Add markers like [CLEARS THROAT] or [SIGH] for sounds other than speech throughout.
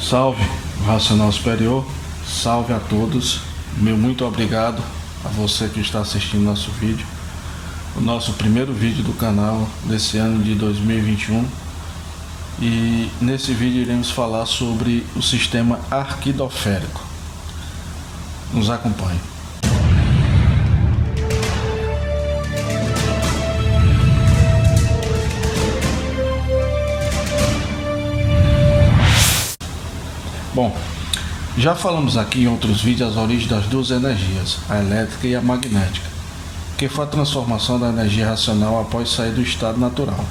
Salve, Racional Superior. Salve a todos. Meu muito obrigado a você que está assistindo nosso vídeo. O nosso primeiro vídeo do canal desse ano de 2021. E nesse vídeo iremos falar sobre o sistema arquidoférico. Nos acompanhe. Bom, já falamos aqui em outros vídeos as origens das duas energias, a elétrica e a magnética, que foi a transformação da energia racional após sair do estado natural.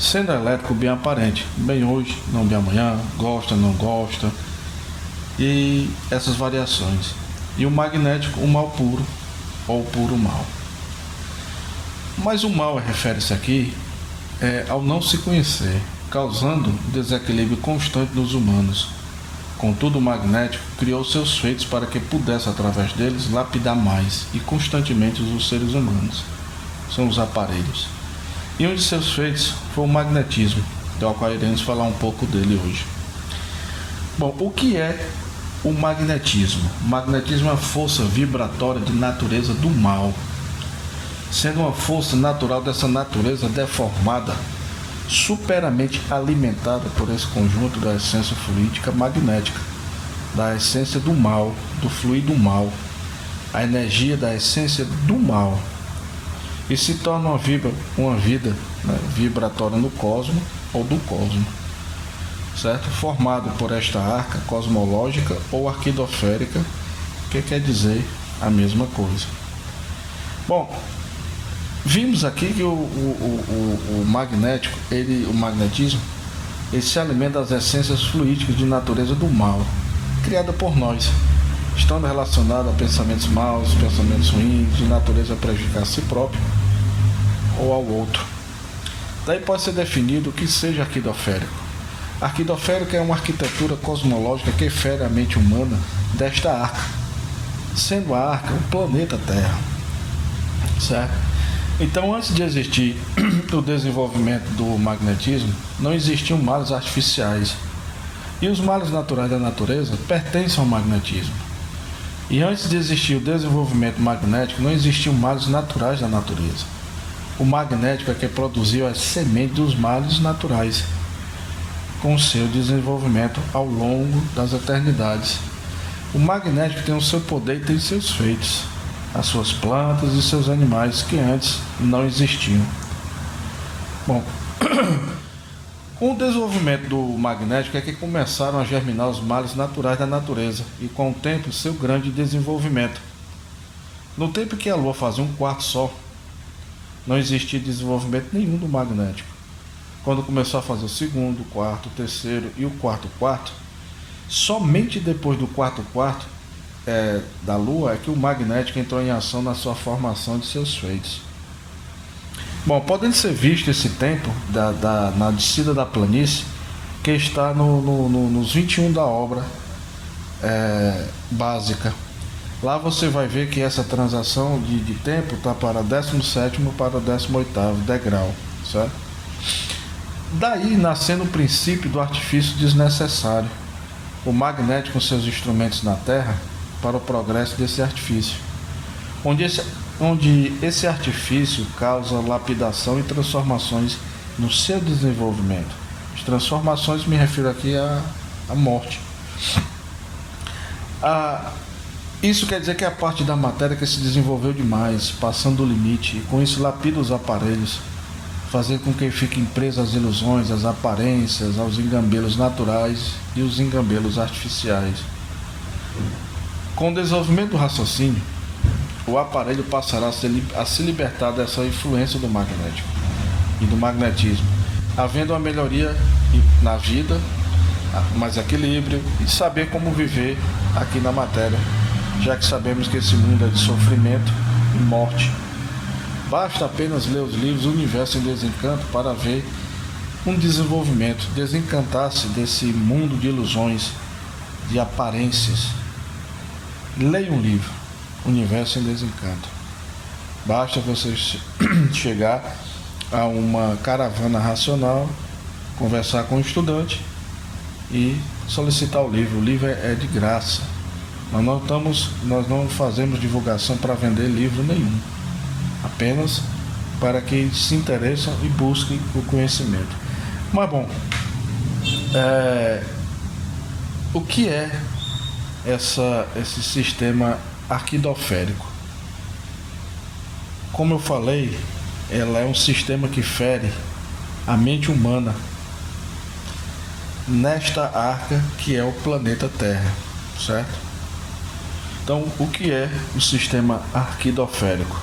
Sendo elétrico bem aparente, bem hoje, não bem amanhã, gosta, não gosta, e essas variações. E o magnético, o mal puro ou puro mal. Mas o mal refere-se aqui é, ao não se conhecer, causando desequilíbrio constante nos humanos Contudo, o magnético criou seus feitos para que pudesse, através deles, lapidar mais e constantemente os seres humanos. São os aparelhos. E um de seus feitos foi o magnetismo, do qual iremos falar um pouco dele hoje. Bom, o que é o magnetismo? O magnetismo é a força vibratória de natureza do mal, sendo uma força natural dessa natureza deformada superamente alimentada por esse conjunto da essência fluídica magnética, da essência do mal, do fluido mal, a energia da essência do mal, e se torna uma, vibra, uma vida né, vibratória no cosmo ou do cosmo, certo? Formado por esta arca cosmológica ou arquidoférica, que quer dizer a mesma coisa. Bom, Vimos aqui que o, o, o, o, magnético, ele, o magnetismo, ele se alimenta das essências fluídicas de natureza do mal, criada por nós, estando relacionada a pensamentos maus, pensamentos ruins, de natureza a prejudicar a si próprio ou ao outro. Daí pode ser definido o que seja arquidoférico. Arquidoférico é uma arquitetura cosmológica que fere a mente humana desta arca, sendo a arca o planeta Terra. Certo? Então, antes de existir [CLEARS THROAT] o desenvolvimento do magnetismo, não existiam males artificiais. E os males naturais da natureza pertencem ao magnetismo. E antes de existir o desenvolvimento magnético, não existiam males naturais da natureza. O magnético é que produziu as sementes dos males naturais, com seu desenvolvimento ao longo das eternidades. O magnético tem o seu poder e tem seus feitos as suas plantas e seus animais que antes não existiam. Bom, com [CLEARS THROAT] o desenvolvimento do magnético é que começaram a germinar os males naturais da natureza e com o tempo seu grande desenvolvimento. No tempo que a Lua fazia um quarto sol, não existia desenvolvimento nenhum do magnético. Quando começou a fazer o segundo, o quarto, o terceiro e o quarto quarto, somente depois do quarto quarto é, da Lua é que o magnético entrou em ação na sua formação de seus feitos. Bom, podendo ser visto esse tempo da, da, na descida da planície, que está no, no, no, nos 21 da obra é, básica. Lá você vai ver que essa transação de, de tempo está para 17 para 18 degrau, certo? Daí nascendo o princípio do artifício desnecessário. O magnético com seus instrumentos na Terra para o progresso desse artifício, onde esse, onde esse artifício causa lapidação e transformações no seu desenvolvimento. As transformações me refiro aqui à, à morte. A, isso quer dizer que é a parte da matéria que se desenvolveu demais, passando o limite, e com isso lapida os aparelhos, fazer com que fiquem presas as ilusões, as aparências, aos engambelos naturais e os engambelos artificiais. Com o desenvolvimento do raciocínio, o aparelho passará a, se, libertar dessa influência do magnético e do magnetismo, havendo uma melhoria na vida, mais equilíbrio e saber como viver aqui na matéria, já que sabemos que esse mundo é de sofrimento e morte. Basta apenas ler os livros Universo em Desencanto para ver um desenvolvimento, desencantar-se desse mundo de ilusões, de aparências Leia um livro, Universo em Desencanto. Basta você [CLEARS THROAT] chegar a uma caravana racional, conversar com o estudante e solicitar o livro. O livro é, é de graça. Nós não, estamos, nós não fazemos divulgação para vender livro nenhum. Apenas para que se interessem e busquem o conhecimento. Mas bom, é, o que é essa, esse sistema arquidoférico? Como eu falei, ela é um sistema que fere a mente humana nesta arca que é o planeta Terra, certo? Então, o que é o sistema arquidoférico?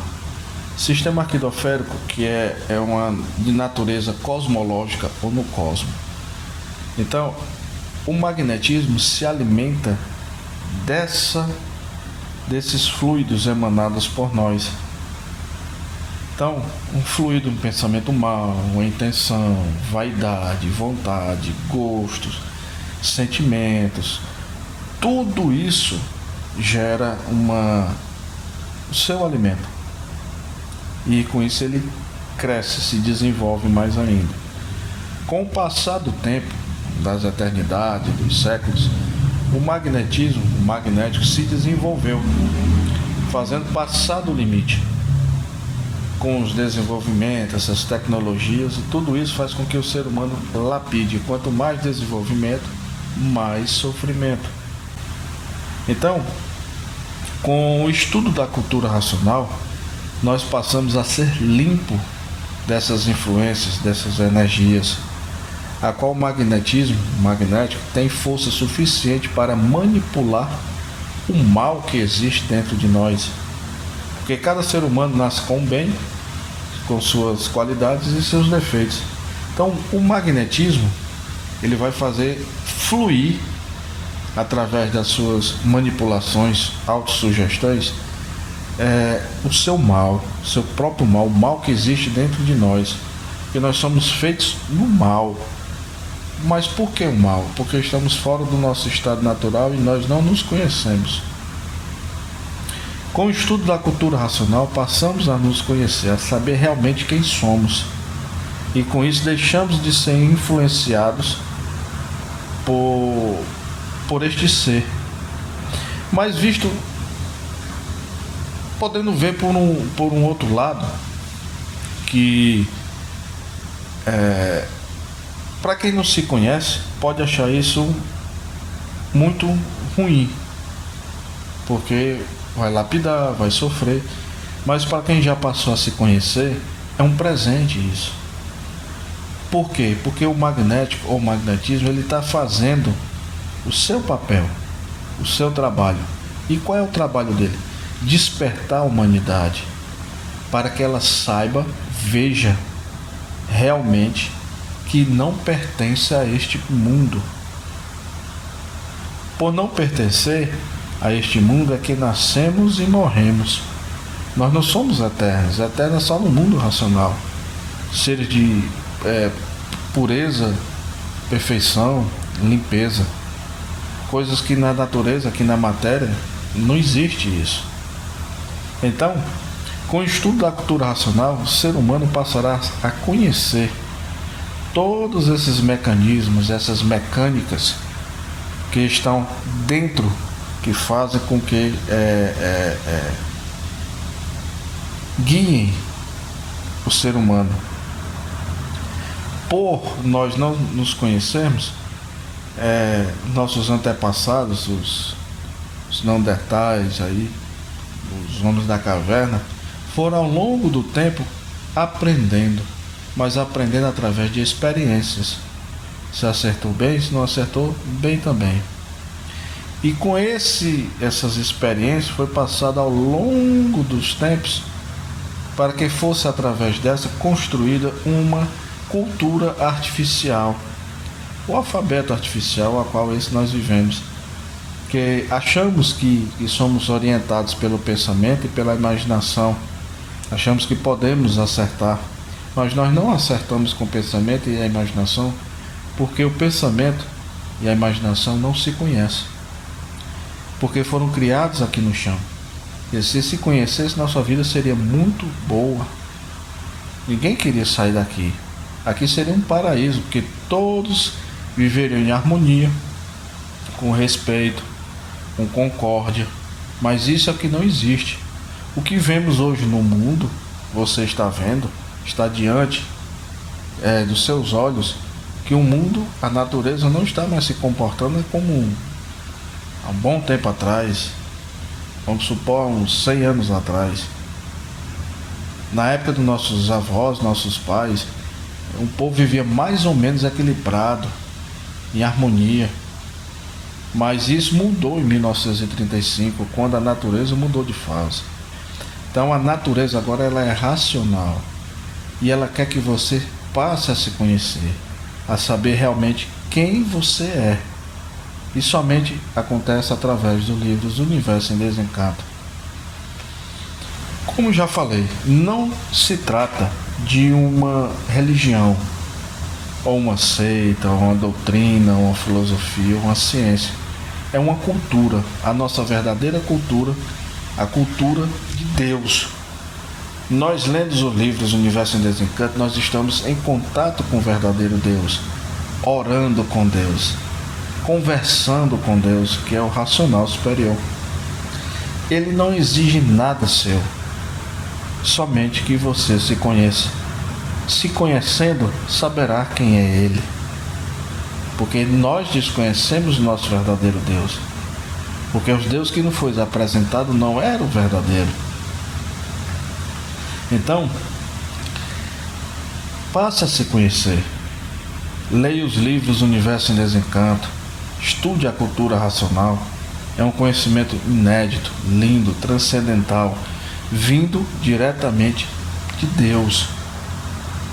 Sistema arquidoférico que é, é uma de natureza cosmológica ou no cosmos. Então, o magnetismo se alimenta dessa desses fluidos emanados por nós. Então, um fluido, um pensamento mal, uma intenção, vaidade, vontade, gostos, sentimentos, tudo isso gera uma o seu alimento. E com isso ele cresce, se desenvolve mais ainda. Com o passar do tempo, das eternidades, dos séculos, o magnetismo, magnético se desenvolveu, fazendo passar do limite. Com os desenvolvimentos, essas tecnologias, e tudo isso faz com que o ser humano lapide. Quanto mais desenvolvimento, mais sofrimento. Então, com o estudo da cultura racional, nós passamos a ser limpo dessas influências, dessas energias a qual o magnetismo magnético tem força suficiente para manipular o mal que existe dentro de nós. Porque cada ser humano nasce com o bem, com suas qualidades e seus defeitos. Então, o magnetismo ele vai fazer fluir através das suas manipulações, autossugestões, é, o seu mal, o seu próprio mal, o mal que existe dentro de nós. Porque nós somos feitos no mal. Mas por que o mal? Porque estamos fora do nosso estado natural e nós não nos conhecemos. Com o estudo da cultura racional, passamos a nos conhecer, a saber realmente quem somos. E com isso deixamos de ser influenciados por, por este ser. Mas visto, podendo ver por um, por um outro lado, que é, para quem não se conhece, pode achar isso muito ruim, porque vai lapidar, vai sofrer. Mas para quem já passou a se conhecer, é um presente isso. Por quê? Porque o magnético ou magnetismo ele está fazendo o seu papel, o seu trabalho. E qual é o trabalho dele? Despertar a humanidade para que ela saiba, veja realmente que não pertence a este mundo. Por não pertencer a este mundo é que nascemos e morremos. Nós não somos eternos, eternos só no mundo racional. Seres de é, pureza, perfeição, limpeza. Coisas que na natureza, que na matéria, não existe isso. Então, com o estudo da cultura racional, o ser humano passará a conhecer todos esses mecanismos, essas mecânicas que estão dentro, que fazem com que é, é, é, guiem o ser humano. Por nós não nos conhecermos, é, nossos antepassados, os, os Neandertais aí, os homens da caverna, foram ao longo do tempo aprendendo mas aprendendo através de experiências. Se acertou bem, se não acertou, bem também. E com esse, essas experiências foi passada ao longo dos tempos para que fosse através dessa construída uma cultura artificial, o alfabeto artificial a qual esse nós vivemos. Que achamos que, que somos orientados pelo pensamento e pela imaginação, achamos que podemos acertar mas nós não acertamos com o pensamento e a imaginação porque o pensamento e a imaginação não se conhecem. Porque foram criados aqui no chão. E se se conhecesse, nossa vida seria muito boa. Ninguém queria sair daqui. Aqui seria um paraíso, porque todos viveriam em harmonia, com respeito, com concórdia, mas isso é que não existe. O que vemos hoje no mundo, você está vendo, está diante é, dos seus olhos, que o mundo, a natureza não está mais se comportando como um, há um bom tempo atrás, vamos supor uns 100 anos atrás. Na época dos nossos avós, nossos pais, o povo vivia mais ou menos equilibrado, em harmonia. Mas isso mudou em 1935, quando a natureza mudou de fase. Então a natureza agora ela é racional e ela quer que você passe a se conhecer, a saber realmente quem você é. E somente acontece através do livro do Universo em Desencanto. Como já falei, não se trata de uma religião, ou uma seita, ou uma doutrina, ou uma filosofia, ou uma ciência. É uma cultura, a nossa verdadeira cultura, a cultura de Deus. Nós lendo os livros Universo em Desencanto, nós estamos em contato com o verdadeiro Deus, orando com Deus, conversando com Deus, que é o racional superior. Ele não exige nada seu, somente que você se conheça. Se conhecendo, saberá quem é Ele. Porque nós desconhecemos o nosso verdadeiro Deus. Porque os Deus que nos foi apresentado não era o verdadeiro. Então, passe a se conhecer. Leia os livros Universo em Desencanto. Estude a cultura racional. É um conhecimento inédito, lindo, transcendental vindo diretamente de Deus,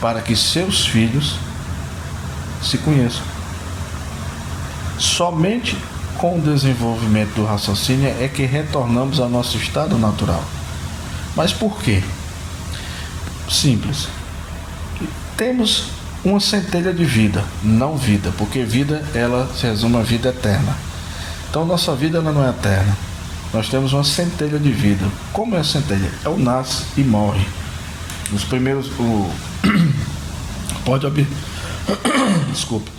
para que seus filhos se conheçam. Somente com o desenvolvimento do raciocínio é que retornamos ao nosso estado natural. Mas por quê? Simples. Temos uma centelha de vida, não vida, porque vida ela se resume a vida eterna. Então nossa vida ela não é eterna. Nós temos uma centelha de vida. Como é a centelha? É o nasce e morre. Nos primeiros. O... [COUGHS] pode ob... [COUGHS] Desculpe.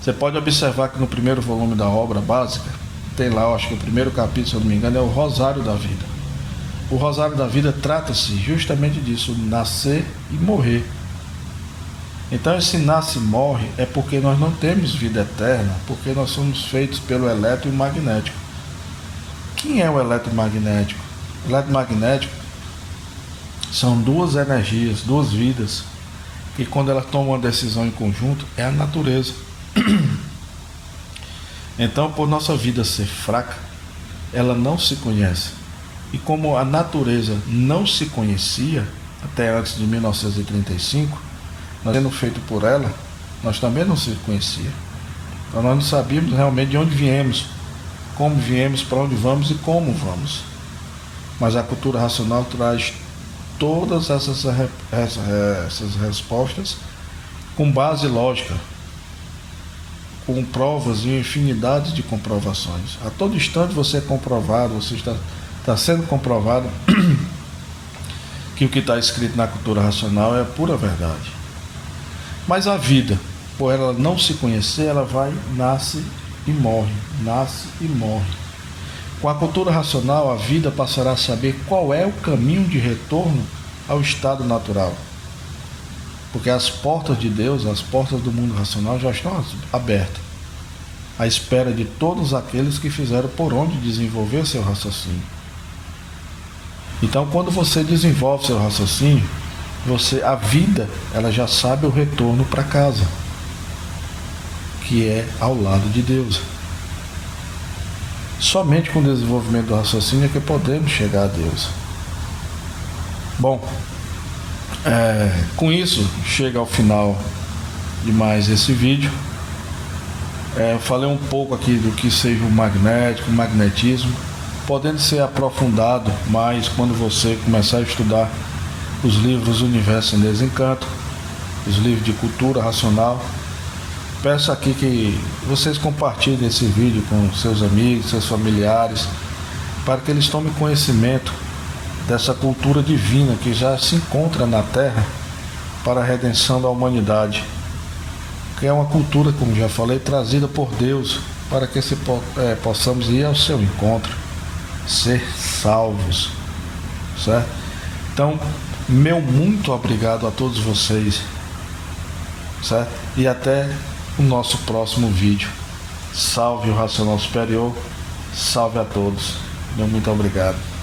Você pode observar que no primeiro volume da obra básica, tem lá, eu acho que o primeiro capítulo, se eu não me engano, é o Rosário da Vida. O Rosário da Vida trata-se justamente disso, nascer e morrer. Então esse nasce e morre é porque nós não temos vida eterna, porque nós somos feitos pelo eletro e magnético. Quem é o eletromagnético? O eletromagnético são duas energias, duas vidas, que quando elas tomam uma decisão em conjunto, é a natureza. [CLEARS THROAT] Então, por nossa vida ser fraca, ela não se conhece. E como a natureza não se conhecia até antes de 1935, nós sendo feito por ela, nós também não se conhecia. Então nós não sabíamos realmente de onde viemos, como viemos, para onde vamos e como vamos. Mas a cultura racional traz todas essas, essas respostas com base lógica, com provas e infinidade de comprovações. A todo instante você é comprovado, você está, está sendo comprovado [CLEARS THROAT] que o que está escrito na cultura racional é a pura verdade. Mas a vida, por ela não se conhecer, ela vai, nasce e morre, nasce e morre. Com a cultura racional, a vida passará a saber qual é o caminho de retorno ao estado natural. Porque as portas de Deus, as portas do mundo racional já estão abertas, à espera de todos aqueles que fizeram por onde desenvolver seu raciocínio. Então, quando você desenvolve seu raciocínio, você a vida, ela já sabe o retorno para casa que é ao lado de Deus. Somente com o desenvolvimento do raciocínio é que podemos chegar a Deus. Bom, é, com isso chega ao final de mais esse vídeo. É, falei um pouco aqui do que seja o magnético, o magnetismo, podendo ser aprofundado mais quando você começar a estudar os livros Universo em Desencanto, os livros de cultura racional peço aqui que vocês compartilhem esse vídeo com seus amigos, seus familiares, para que eles tomem conhecimento dessa cultura divina que já se encontra na Terra para a redenção da humanidade. Que é uma cultura, como já falei, trazida por Deus para que se, é, possamos ir ao seu encontro, ser salvos, certo? Então, meu muito obrigado a todos vocês, certo? E até o nosso próximo vídeo. Salve o Racional Superior, salve a todos. Meu muito obrigado.